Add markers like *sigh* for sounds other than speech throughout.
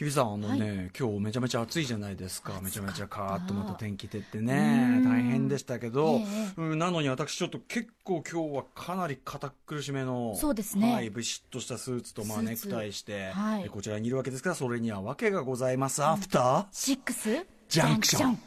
日比さん、あのね、今日めちゃめちゃ暑いじゃないですか。めちゃめちゃカーッとまた天気照ってね、大変でしたけど、うん、なのに私ちょっと結構今日はかなり堅苦しめの、そうですね。はい、ブシッとしたスーツと、まあネクタイして、はい、こちらにいるわけですから、それには訳がございます。アフター。シックス？ジャンクション。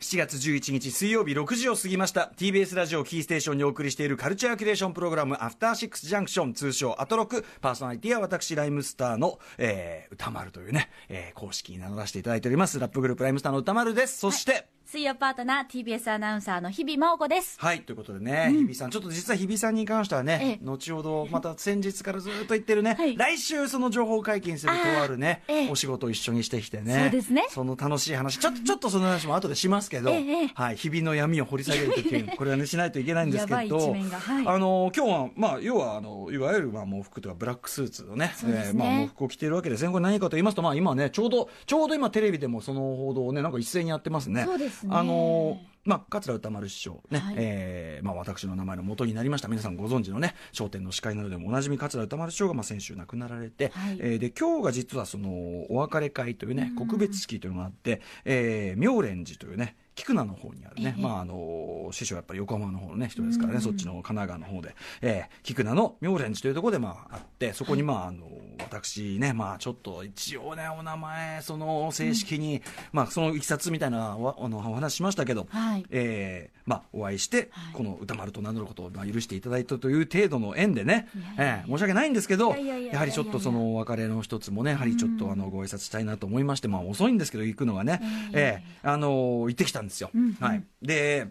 7月11日水曜日6時を過ぎました。TBS ラジオキーステーションにお送りしているカルチャーキュレーションプログラムアフターシックスジャンクション通称アトロック。パーソナリティは私ライムスターの、えー、歌丸というね、えー、公式に名乗らせていただいております。ラップグループライムスターの歌丸です。そして、はい水曜パートナー TBS アナウンサーの日々真央子です。はいということでね、うん、日比さんちょっと実は日比さんに関してはね、ええ、後ほどまた先日からずっと言ってるね、はい、来週その情報解禁するとあるね、え、お仕事を一緒にしてきてねそうですね。その楽しい話ちょっとちょっとその話も後でしますけど、はい、日々の闇を掘り下げるという *laughs* これはねしないといけないんですけど、はい、あの今日はまあ要はあのいわゆるまあ喪服とかブラックスーツのねね、えー、まあ喪服を着ているわけですね。これ何かと言いますとまあ今ねちょうどちょうど今テレビでもその報道をねなんか一斉にやってますね。そうですね。あのまあ、桂歌丸師匠ね、はい、えー、まあ、私の名前の元になりました。皆さんご存知のね『笑点』の司会などでもおなじみ桂歌丸師匠がまあ先週亡くなられて、はい、えー、で今日が実はそのお別れ会というね告別式というのがあって、えー、妙蓮寺というね菊名の方にあるね、ええ、まああの師匠はやっぱり横浜の方のね人ですからね、そっちの神奈川の方で、えー、菊名の妙蓮寺というところでまああってそこにまあ、あの私ねまあちょっと一応ねお名前その正式に、うん、まあそのいきさつみたいなおあのお話しましたけど、はい、えー、まあお会いして、はい、この歌丸と名乗ることをまあ許していただいたという程度の縁でね、えー、申し訳ないんですけどやはりちょっとそのお別れの一つもねやはりちょっとあのご挨拶したいなと思いまして、まあ遅いんですけど行くのがね、えー、あの行ってきたんですよ。うんうん、はい、で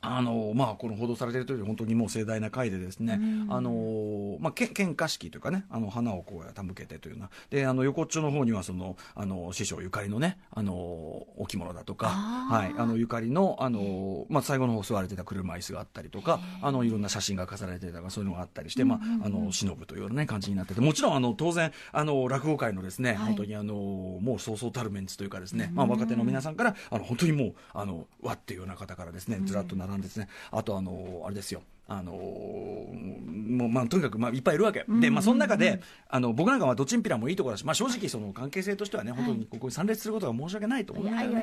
あのまあ、この報道されているとおり、本当にもう盛大な会でですね、あのまあ、献花式というかね、あの花をこう手向けてというような、であの横っちょの方にはそのあの師匠ゆかりのね、あのお着物だとか、はい、あのゆかりのあの、まあ、最後の方座られてた車椅子があったりとか、あのいろんな写真が飾られてたとか、そういうのがあったりして、まあ、あの忍ぶというような、ね、感じになってて、もちろんあの当然あの、落語界のですね、はい、本当にあのもうそうそうたるメンツというかですね、まあ、若手の皆さんから、あの本当にもう、あのわっていうような方からですね、ずらっと並んでですね、あとあのあれですよ。あのもうまあ、とにかく、まあ、いっぱいいるわけ、でまあ、その中であの僕なんかはどっちんぴらもいいところだし、まあ、正直、その関係性としてはね、本当にここに参列することが申し訳ないと思うんだよね、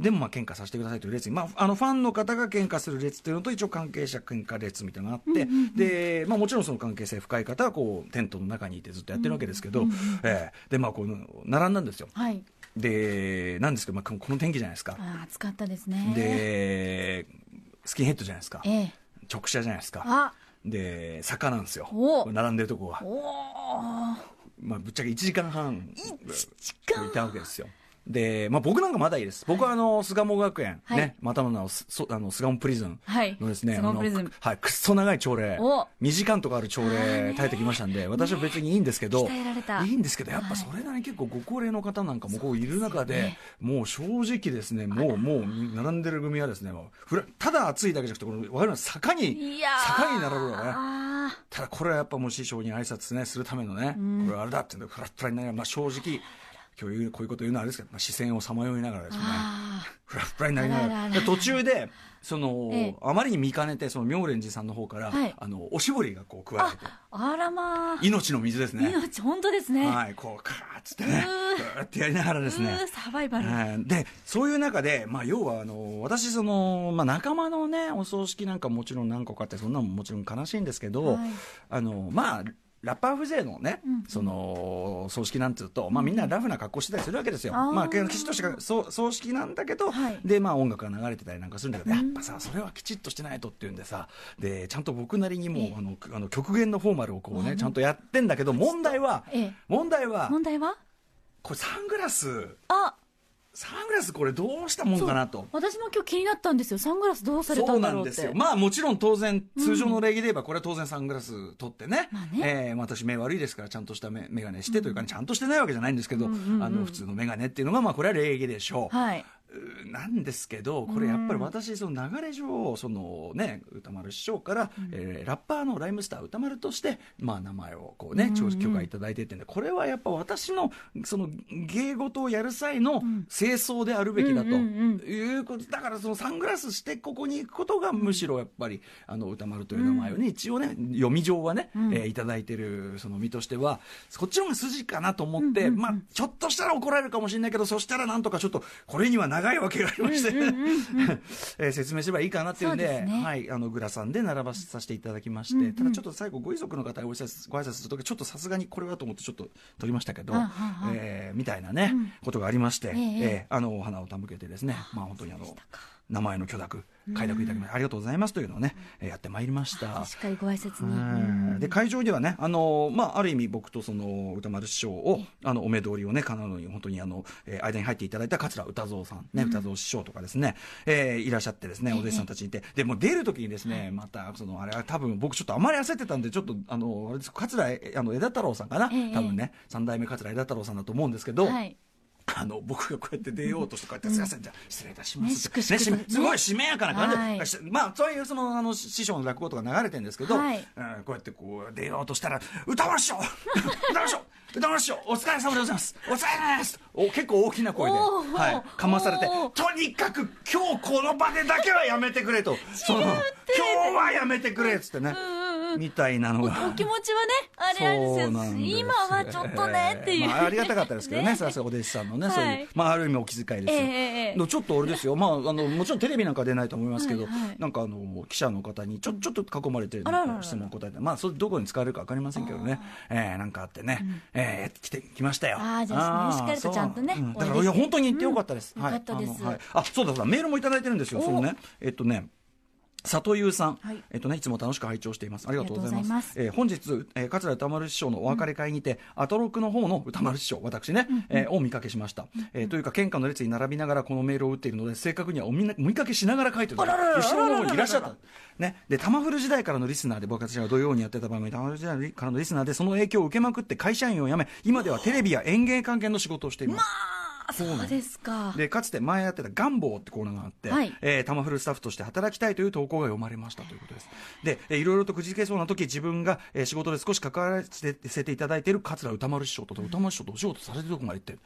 でも、まあ喧嘩させてくださいという列に、まあ、あのファンの方が喧嘩する列というのと、一応、関係者喧嘩列みたいなのがあって、でまあ、もちろんその関係性深い方はこうテントの中にいてずっとやってるわけですけど、えー、でまあ、こう並んだんですよ。はいでなんですけど、まあ、この天気じゃないですか。あ暑かったですね。でスキンヘッドじゃないですか、ええ、直射じゃないですか。で坂なんですよ。並んでるとこがまあぶっちゃけ1時間半いたわけですよで、まあ、僕なんかまだいいです。僕はあの、巣鴨学園、はい、ね、またの名を、そあの、巣鴨プリズンのですね、はい、あの、はい、くっそ長い朝礼、2時間とかある朝礼耐えてきましたんで、私は別にいいんですけど、いいんですけど、やっぱそれなりに結構ご高齢の方なんかもこういる中で、もう正直ですね、もう、もう、並んでる組はですね、ただ暑いだけじゃなくて、この、わかります坂に、坂に並ぶよね。ただこれはやっぱもう師匠に挨拶ね、するためのね、これあれだっていうのフラッフラになりまあ正直、今日こういうこと言うのはあれですけど、まあ、視線をさまよいながらですね。フラフラになりながら。途中でその、ええ、あまりに見かねてその妙蓮寺さんの方から、はい、あのおしぼりがこう加えてあらまあ。命の水ですね。命本当ですね。はいこうカーッつってねうー。ってやりながらですね。サバイバル、はい、でそういう中で、まあ、要はあの私その、まあ、仲間のねお葬式なんかもちろん何個かあってそんなももちろん悲しいんですけど、はい、あのまあラッパー風情のね、うん、その葬式なんていうと、まあ、みんなラフな格好してたりするわけですよ、うん、まあ、きちっとした葬葬式なんだけど、はい、でまあ、音楽が流れてたりなんかするんだけど、やっぱさ、それはきちっとしてないとっていうんでさ、でちゃんと僕なりにもあのあの極限のフォーマルをこうね、ちゃんとやってんだけど、問題は、問題は、問題は？これ、サングラス。あサングラスこれどうしたもんかなと。私も今日気になったんですよ。サングラスどうされたんだろうって。そうなんですよ。まあもちろん当然通常の礼儀で言えばこれは当然サングラス取ってね,、まあね。えー、私目悪いですからちゃんとした眼鏡してというか、ね、ちゃんとしてないわけじゃないんですけど、あの普通の眼鏡っていうのがまあこれは礼儀でしょう、はいなんですけどこれやっぱり私その流れ上そのね歌丸師匠から、うん、えー、ラッパーのライムスター歌丸としてまあ名前をこうね許可いただいてってんでこれはやっぱ私のその芸事をやる際の清掃であるべきだということだからそのサングラスしてここに行くことがむしろやっぱりあの歌丸という名前をね、一応ね読み上はね、うん、えー、いただいてるその身としてはそっちの方が筋かなと思って、まあちょっとしたら怒られるかもしれないけどそしたらなんとかちょっとこれには長いわけがありまして、え説明すればいいかなっていうんで、ね、はい、あのグラさんで並ばさせていただきまして、うんうん、ただちょっと最後ご遺族の方にご挨拶ご挨拶するときちょっとさすがにこれはと思ってちょっと取りましたけど、えー、みたいなね、うん、ことがありまして、えー、えー、あのお花を手向けてですね、まあ本当にあの。名前の許諾快諾いただきまして、ありがとうございますというのをね、やってまいりました。しっかりご挨拶に、で会場ではねあの、まあ、ある意味僕とその歌丸師匠をあのお目通りをねかなり本当にあの、えー、間に入っていただいた桂歌蔵さんね、歌蔵師匠とかですね、えー、いらっしゃってですねお弟子さんたちいて、でも出る時にですねまたそのあれは多分僕ちょっとあまり焦ってたんでちょっとあの桂あの枝太郎さんかな、多分ね三代目桂枝太郎さんだと思うんですけど、はいあの僕がこうやって出ようとしてこうやって「すいませんじゃ失礼いたします」ね、すごいしめやかな感じ。で、まあそういうそのあの師匠の落語とか流れてるんですけど、はい、こうやってこう出ようとしたら「歌丸師匠 *laughs* 歌丸師匠歌丸師匠お疲れ様でございます。お疲れ様です」お結構大きな声で、はい、かまされて「とにかく今日この場でだけはやめてくれ」と「*laughs* その今日はやめてくれ」っつってね。みたいなのが。お気持ちはねあれなんですよ。今はちょっとねっていう、まあ、ありがたかったですけどね *laughs* さすがお弟子さんのね、そういう、まあ、ある意味お気遣いですよ、えー、ちょっとあれですよ、まあ、あのもちろんテレビなんか出ないと思いますけど、なんかあの記者の方にちょちょっと囲まれて質問答えてまあそれどこに使われるか分かりませんけどね、えー、なんかあってね、うえ来てきましたよ。ああじゃあ、しっかりとちゃんとね、だからいや本当に行ってよかったです、よかったです、はい、あそうだそうだ。メールも頂いてるんですよそのね。えっとね里優さん、はい、えっとね、いつも楽しく拝聴しています。ありがとうございます。ますえー、本日、えー、桂歌丸師匠のお別れ会にて、うん、アトロクの方の歌丸師匠、私ね、うん、えー、を見かけしました。うん、えー、というか、献花の列に並びながらこのメールを打っているので、正確にはお見見かけしながら書いてる。後ろの方にいらっしゃった。ね、で、玉古時代からのリスナーで、僕たちが土曜にやってた番組、玉古時代からのリスナーで、その影響を受けまくって会社員を辞め、今ではテレビや演芸関係の仕事をしています。まあそうです。か。でかつて前やってた「ガンボー」ってコーナーがあって、はい。えー、タマフルスタッフとして働きたいという投稿が読まれましたということです。で、えー、いろいろとくじけそうな時自分が、えー、仕事で少し関わらせていただいている桂歌丸師匠と歌丸師匠とお仕事されてるとこまで行って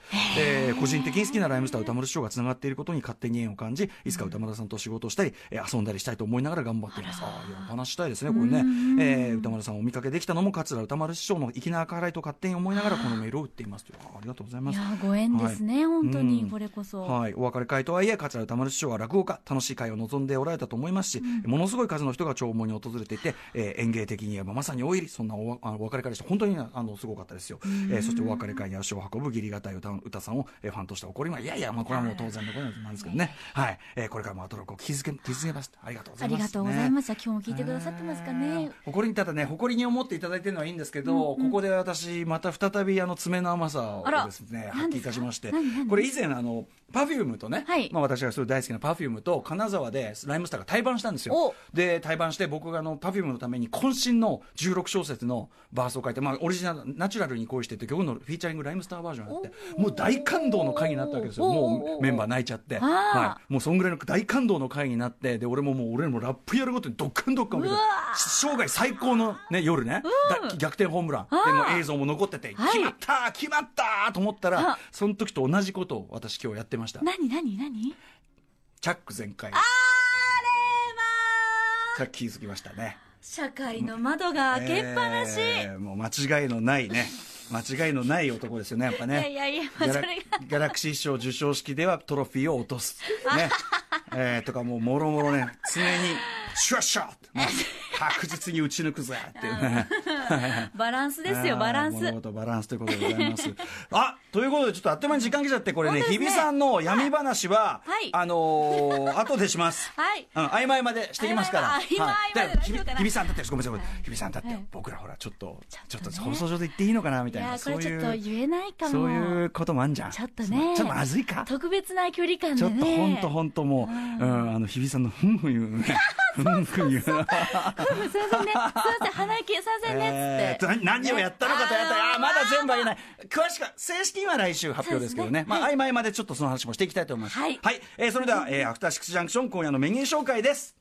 で個人的に好きなライムスター歌丸師匠がつながっていることに勝手に縁を感じいつか歌丸さんと仕事をしたり、えー、遊んだりしたいと思いながら頑張っています。ああいやお話したいですねこれね、えー、歌丸さんをお見かけできたのも桂歌丸師匠の粋な計らいと勝手に思いながらこのメールを打っていますという。ありがとうございます。いやご縁ですね、はい、本当にこれこそ、はい、お別れ会とはいえ桂歌丸師匠は落語家楽しい会を望んでおられたと思いますし、うん、ものすごい数の人が弔問に訪れていて、えー、演芸的に言えばまさに大入りそんなおあのお別れ会でした。本当にあのすごかったですよ、えー、そしてお別れ会に足を運ぶ義理堅い歌歌さんを、えー、ファンとして怒ります。いやいや、まあ、これはもう当然のことなんですけどね、はい、えー、これからもアトロクを気づけ気づけますありがとうございます、ね、ありがとうございます。今日も聞いてくださってますかね。誇りにただね誇りに思っていただいてるのはいいんですけど、うんうん、ここで私また再びあの爪の甘さをですね発揮いたしましてこれ以前あのPerfume とね、はい、まあ、私がすごい大好きな Perfume と金沢で RHYMESTER が対バンしたんですよ。で対バンして僕があの Perfume のために渾身の16小節のバースを書いて、まあ、オリジナル「ナチュラルに恋して」って曲の featuring RHYMESTER バージョンがあって。もう大感動の回になったわけですよ。もうメンバー泣いちゃって、はい、もうそんぐらいの大感動の回になってで俺ももう俺もラップやるごとにドッカンドッカン生涯最高の、ね、夜ね、逆転ホームラン。でも映像も残ってて、決まった決まったと思ったらその時と同じことを私今日やってました。何何何？チャック全開。あれはさっき気づきましたね。社会の窓が開けっぱなし、えー、もう間違いのないね。間違いのない男ですよねやっぱね。いやいやいや、まあ、それが。ギャラクシー賞授賞式ではトロフィーを落とす。ね。*laughs* えー、とかもうもろもろね。常にシュワッシャーって、ね、確実に打ち抜くぜっていうね *laughs* バランスですよ *laughs* バランス。物事バランスということでございます。*laughs* あということでちょっとあっという間に時間来ちゃってこれねね。日比さんの闇話は、はい、あのー、*laughs* 後でします。はい。うん曖昧までしてきますから。曖昧まで日比さんだってごめんなさい日比さんだって僕らほらちょっとちょっと放送上で言っていいのかなみたいな。そういうちょっと言えないかも。そういうこともあんじゃん。ちょっとね。ちょっとまずいか。特別な距離感でちょっと本当本当もう、うん、あの日比さんのふんふん言うねふんふん言う。*laughs* すいませんね。すいません鼻息すいませんね。っつって、何をやったのかとやったらあまだ全部は言えない。詳しくは正式には来週発表ですけどね、ね、まあ、曖昧までちょっとその話もしていきたいと思います。はい。はい、えー、それでは、えー、アフターシックスジャンクション、今夜のメニュー紹介です。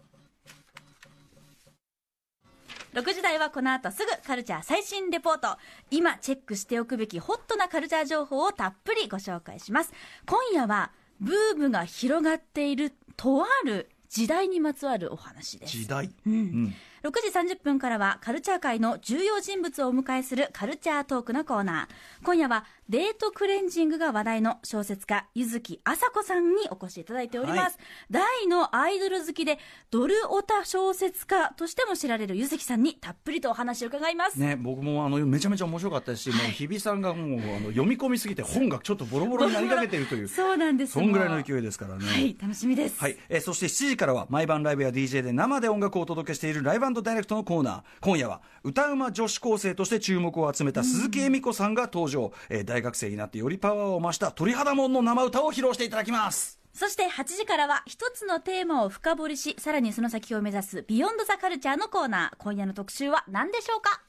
6時台はこの後すぐカルチャー最新レポート。今チェックしておくべきホットなカルチャー情報をたっぷりご紹介します。今夜はブームが広がっているとある時代にまつわるお話です。時代、うん、うん6時30分からはカルチャー界の重要人物をお迎えするカルチャートークのコーナー。今夜はデートクレンジングが話題の小説家柚木麻子さんにお越しいただいております、はい、大のアイドル好きでドルオタ小説家としても知られる柚木さんにたっぷりとお話を伺います。ね僕もあのめちゃめちゃ面白かったし、はい、もう日比さんがもうあの読み込みすぎて本がちょっとボロボロになりかけているという。*laughs* そうなんです。そんぐらいの勢いですからね。はい。楽しみです。はい、えー、そして7時からは毎晩ライブや DJ で生で音楽をお届けしている Live Direct のコーナー。今夜は歌うま女子高生として注目を集めた鈴木恵美子さんが登場、えー、大学生になってよりパワーを増した鳥肌もんの生歌を披露していただきます。そして8時からは一つのテーマを深掘りしさらにその先を目指す Beyond the Culture のコーナー。今夜の特集は何でしょうか？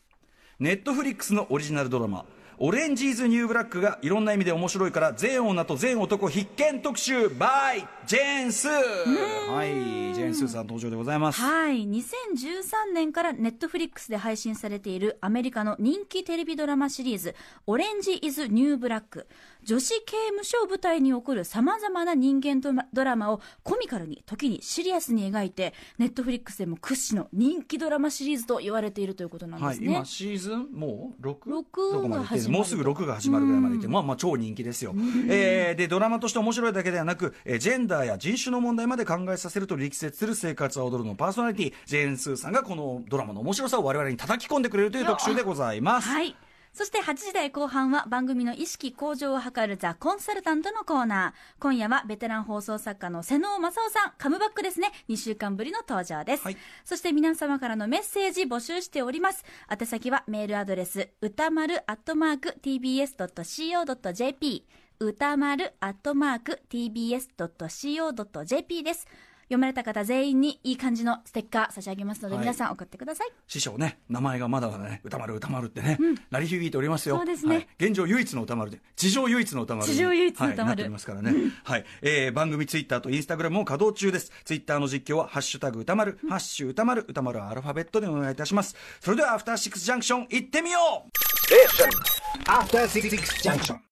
Netflix のオリジナルドラマ Orange Is the New Black がいろんな意味で面白いから全女と全男必見特集 by ジェーンスー。はいジェーンスーさん登場でございます。はい。2013年からネットフリックスで配信されているアメリカの人気テレビドラマシリーズオレンジ・イズ・ニューブラック女子刑務所を舞台に起こるさまざまな人間ドラマをコミカルに時にシリアスに描いてネットフリックスでも屈指の人気ドラマシリーズと言われているということなんですね、はい、今シーズンもう 6? 6が始まるもうすぐ6が始まるぐらいまでいて、まあまあ超人気ですよ、えー、でドラマとして面白いだけではなく、えー、ジェンダーや人種の問題まで考えさせると力説する生活は踊るのパーソナリティジェーン・スーさんがこのドラマの面白さを我々に叩き込んでくれるという特集でございます。はいそして8時台後半は番組の意識向上を図るザ・コンサルタントのコーナー。今夜はベテラン放送作家の瀬能正夫さん、カムバックですね。2週間ぶりの登場です。はい、そして皆様からのメッセージ募集しております。宛先はメールアドレス、歌丸アットマーク tbs.co.jp 歌丸アットマーク tbs.co.jp です。読まれた方全員にいい感じのステッカー差し上げますので、皆さん送ってください。師匠ね名前がまだね歌丸歌丸ってね、うん、鳴り響いておりますよ。そうですね、はい、現状唯一の歌丸で地上唯一の歌丸地上唯一の歌丸、はい、なっておりますからね、はい、えー、番組ツイッターとインスタグラムも稼働中です。ツイッターの実況はハッシュタグ歌丸、ハッシュ歌丸歌丸はアルファベットでお願いいたします。それではアフターシックスジャンクション行ってみよう。えアフターシックスジャンクション